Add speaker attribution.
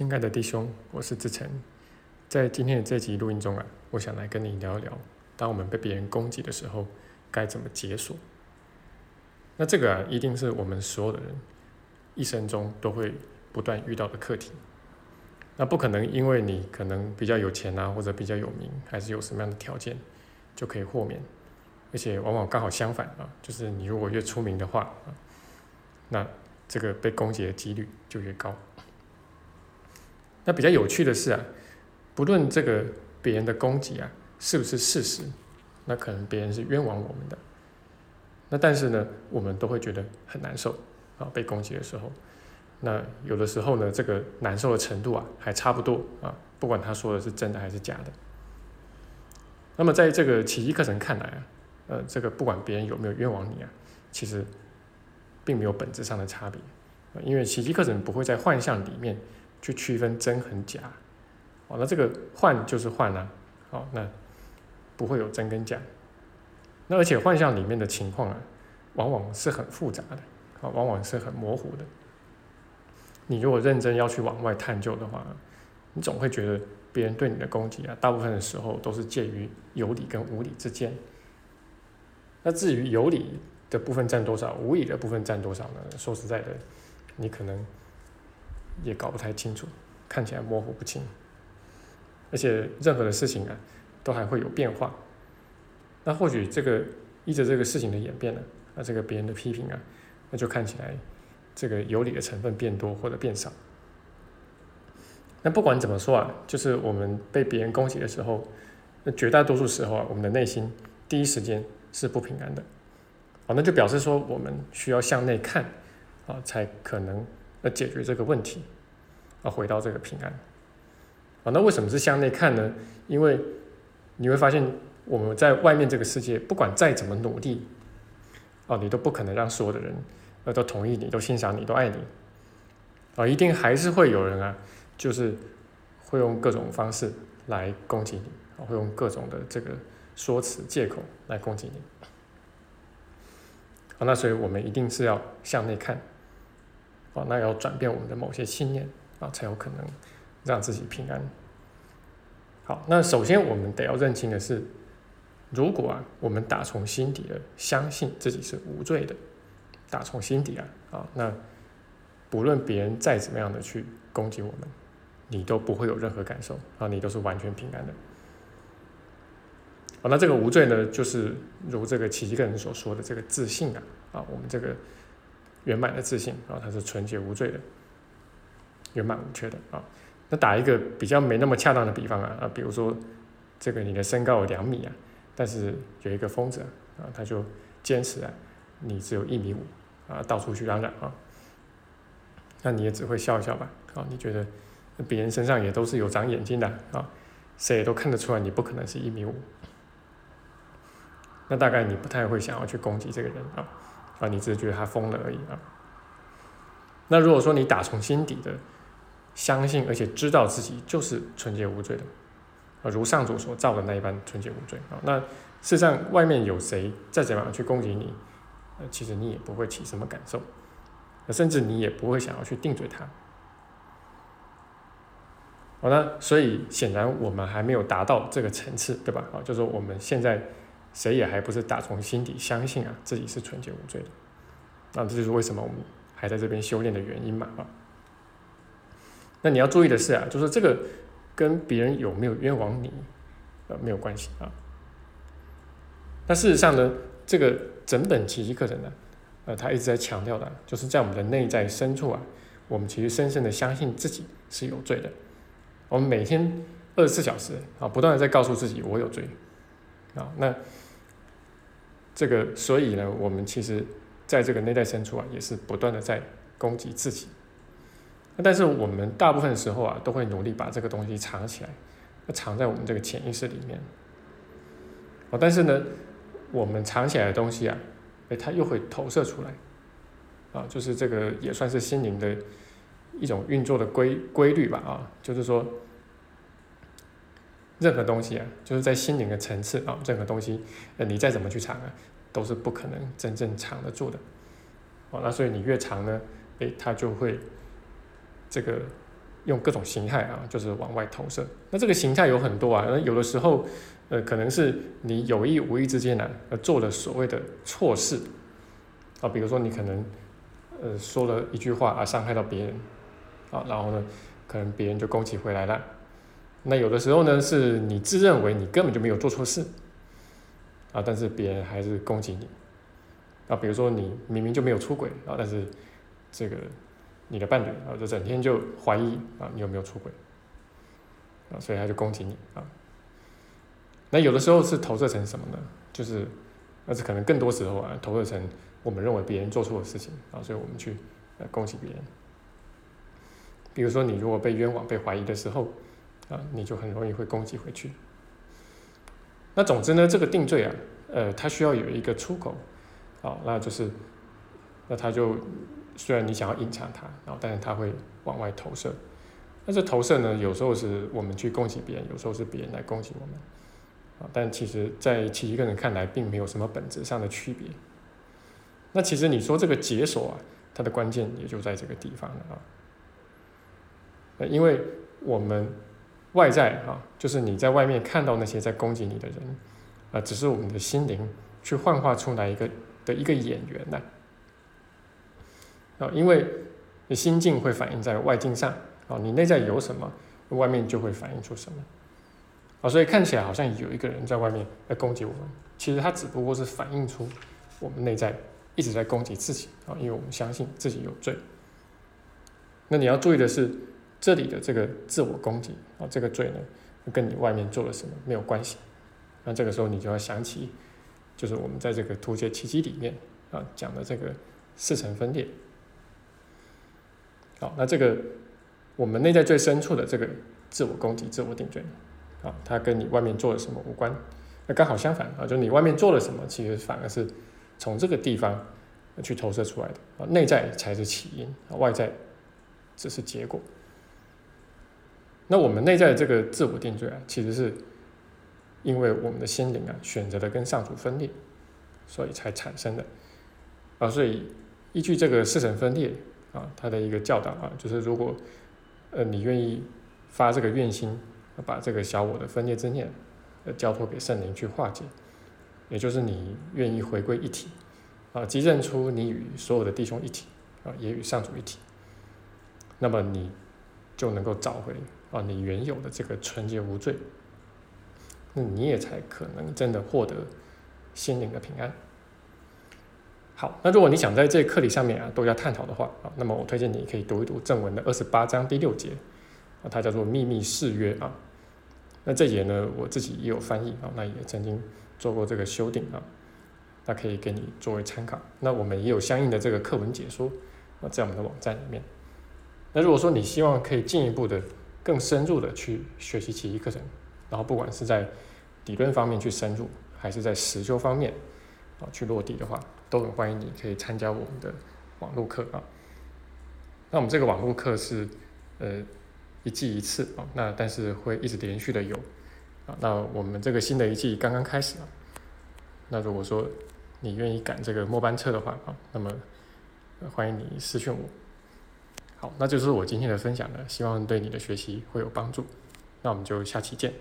Speaker 1: 亲爱的弟兄，我是志成，在今天的这集录音中啊，我想来跟你聊一聊，当我们被别人攻击的时候，该怎么解锁。那这个啊，一定是我们所有的人一生中都会不断遇到的课题。那不可能因为你可能比较有钱啊，或者比较有名，还是有什么样的条件，就可以豁免。而且往往刚好相反啊，就是你如果越出名的话啊，那这个被攻击的几率就越高。那比较有趣的是啊，不论这个别人的攻击啊是不是事实，那可能别人是冤枉我们的。那但是呢，我们都会觉得很难受啊，被攻击的时候。那有的时候呢，这个难受的程度啊，还差不多啊，不管他说的是真的还是假的。那么在这个奇迹课程看来啊，呃，这个不管别人有没有冤枉你啊，其实并没有本质上的差别因为奇迹课程不会在幻象里面。去区分真和假，哦，那这个幻就是幻啊，好，那不会有真跟假。那而且幻象里面的情况啊，往往是很复杂的，啊，往往是很模糊的。你如果认真要去往外探究的话，你总会觉得别人对你的攻击啊，大部分的时候都是介于有理跟无理之间。那至于有理的部分占多少，无理的部分占多少呢？说实在的，你可能。也搞不太清楚，看起来模糊不清，而且任何的事情啊，都还会有变化。那或许这个依着这个事情的演变呢，那这个别人的批评啊，那就看起来这个有理的成分变多或者变少。那不管怎么说啊，就是我们被别人攻击的时候，那绝大多数时候啊，我们的内心第一时间是不平安的。好，那就表示说我们需要向内看啊，才可能。要解决这个问题，啊，回到这个平安，啊，那为什么是向内看呢？因为你会发现，我们在外面这个世界，不管再怎么努力，哦，你都不可能让所有的人，呃，都同意你，都欣赏你，都爱你，啊，一定还是会有人啊，就是会用各种方式来攻击你，啊，会用各种的这个说辞借口来攻击你，啊，那所以我们一定是要向内看。哦，那要转变我们的某些信念啊，才有可能让自己平安。好，那首先我们得要认清的是，如果啊，我们打从心底的相信自己是无罪的，打从心底啊，啊，那不论别人再怎么样的去攻击我们，你都不会有任何感受啊，你都是完全平安的。好，那这个无罪呢，就是如这个奇迹个人所说的这个自信啊，啊，我们这个。圆满的自信啊，它是纯洁无罪的，圆满无缺的啊。那打一个比较没那么恰当的比方啊啊，比如说这个你的身高有两米啊，但是有一个疯子啊，他就坚持啊，你只有一米五啊，到处去嚷嚷啊，那你也只会笑一笑吧啊？你觉得别人身上也都是有长眼睛的啊，谁也都看得出来你不可能是一米五，那大概你不太会想要去攻击这个人啊。啊，你只是觉得他疯了而已啊。那如果说你打从心底的相信，而且知道自己就是纯洁无罪的，啊，如上主所造的那一般纯洁无罪啊，那事实上外面有谁再怎么样去攻击你，呃，其实你也不会起什么感受，甚至你也不会想要去定罪他。好，那所以显然我们还没有达到这个层次，对吧？啊，就是我们现在。谁也还不是打从心底相信啊自己是纯洁无罪的，那这就是为什么我们还在这边修炼的原因嘛啊。那你要注意的是啊，就是这个跟别人有没有冤枉你，呃没有关系啊。那事实上呢，这个整本奇迹课程呢，呃他一直在强调的，就是在我们的内在深处啊，我们其实深深的相信自己是有罪的。我们每天二十四小时啊，不断的在告诉自己我有罪。啊，那这个，所以呢，我们其实在这个内在深处啊，也是不断的在攻击自己。但是我们大部分时候啊，都会努力把这个东西藏起来，藏在我们这个潜意识里面。哦，但是呢，我们藏起来的东西啊，哎，它又会投射出来。啊，就是这个也算是心灵的一种运作的规规律吧。啊，就是说。任何东西啊，就是在心灵的层次啊，任何东西，呃，你再怎么去藏啊，都是不可能真正藏得住的。哦，那所以你越藏呢，诶，它就会这个用各种形态啊，就是往外投射。那这个形态有很多啊，那有的时候，呃，可能是你有意无意之间呢，呃，做了所谓的错事啊，比如说你可能，呃，说了一句话啊，伤害到别人啊，然后呢，可能别人就攻击回来了。那有的时候呢，是你自认为你根本就没有做错事啊，但是别人还是攻击你啊，比如说你明明就没有出轨啊，但是这个。你的伴侣啊，就整天就怀疑啊，你有没有出轨啊，所以他就攻击你啊。那有的时候是投射成什么呢？就是，那是可能更多时候啊，投射成我们认为别人做错的事情啊，所以我们去呃攻击别人。比如说，你如果被冤枉、被怀疑的时候啊，你就很容易会攻击回去。那总之呢，这个定罪啊，呃，它需要有一个出口好，那就是，那他就。虽然你想要隐藏它，然后但是它会往外投射。那这投射呢，有时候是我们去攻击别人，有时候是别人来攻击我们。啊，但其实，在其一个人看来，并没有什么本质上的区别。那其实你说这个解锁啊，它的关键也就在这个地方了啊。因为我们外在啊，就是你在外面看到那些在攻击你的人，啊，只是我们的心灵去幻化出来一个的一个演员呢。啊，因为你心境会反映在外境上，啊，你内在有什么，外面就会反映出什么，啊，所以看起来好像有一个人在外面在攻击我们，其实他只不过是反映出我们内在一直在攻击自己，啊，因为我们相信自己有罪。那你要注意的是，这里的这个自我攻击，啊，这个罪呢，跟你外面做了什么没有关系，那这个时候你就要想起，就是我们在这个图解奇迹里面啊讲的这个四层分裂。好，那这个我们内在最深处的这个自我攻击、自我定罪，啊，它跟你外面做了什么无关。那刚好相反啊，就你外面做了什么，其实反而是从这个地方去投射出来的啊，内在才是起因啊，外在只是结果。那我们内在的这个自我定罪啊，其实是因为我们的心灵啊选择了跟上主分裂，所以才产生的啊，所以依据这个四神分裂。啊，他的一个教导啊，就是如果，呃，你愿意发这个愿心，把这个小我的分裂之念，呃，交托给圣灵去化解，也就是你愿意回归一体，啊，即认出你与所有的弟兄一体，啊，也与上主一体，那么你就能够找回啊你原有的这个纯洁无罪，那你也才可能真的获得心灵的平安。好，那如果你想在这课题上面啊多加探讨的话啊，那么我推荐你可以读一读正文的二十八章第六节啊，它叫做秘密誓约啊。那这节呢，我自己也有翻译啊，那也曾经做过这个修订啊，那可以给你作为参考。那我们也有相应的这个课文解说啊，在我们的网站里面。那如果说你希望可以进一步的、更深入的去学习奇迹课程，然后不管是在理论方面去深入，还是在实修方面啊去落地的话，都很欢迎你可以参加我们的网络课啊。那我们这个网络课是呃一季一次啊，那但是会一直连续的有啊。那我们这个新的一季刚刚开始啊。那如果说你愿意赶这个末班车的话啊，那么欢迎你私讯我。好，那就是我今天的分享了，希望对你的学习会有帮助。那我们就下期见。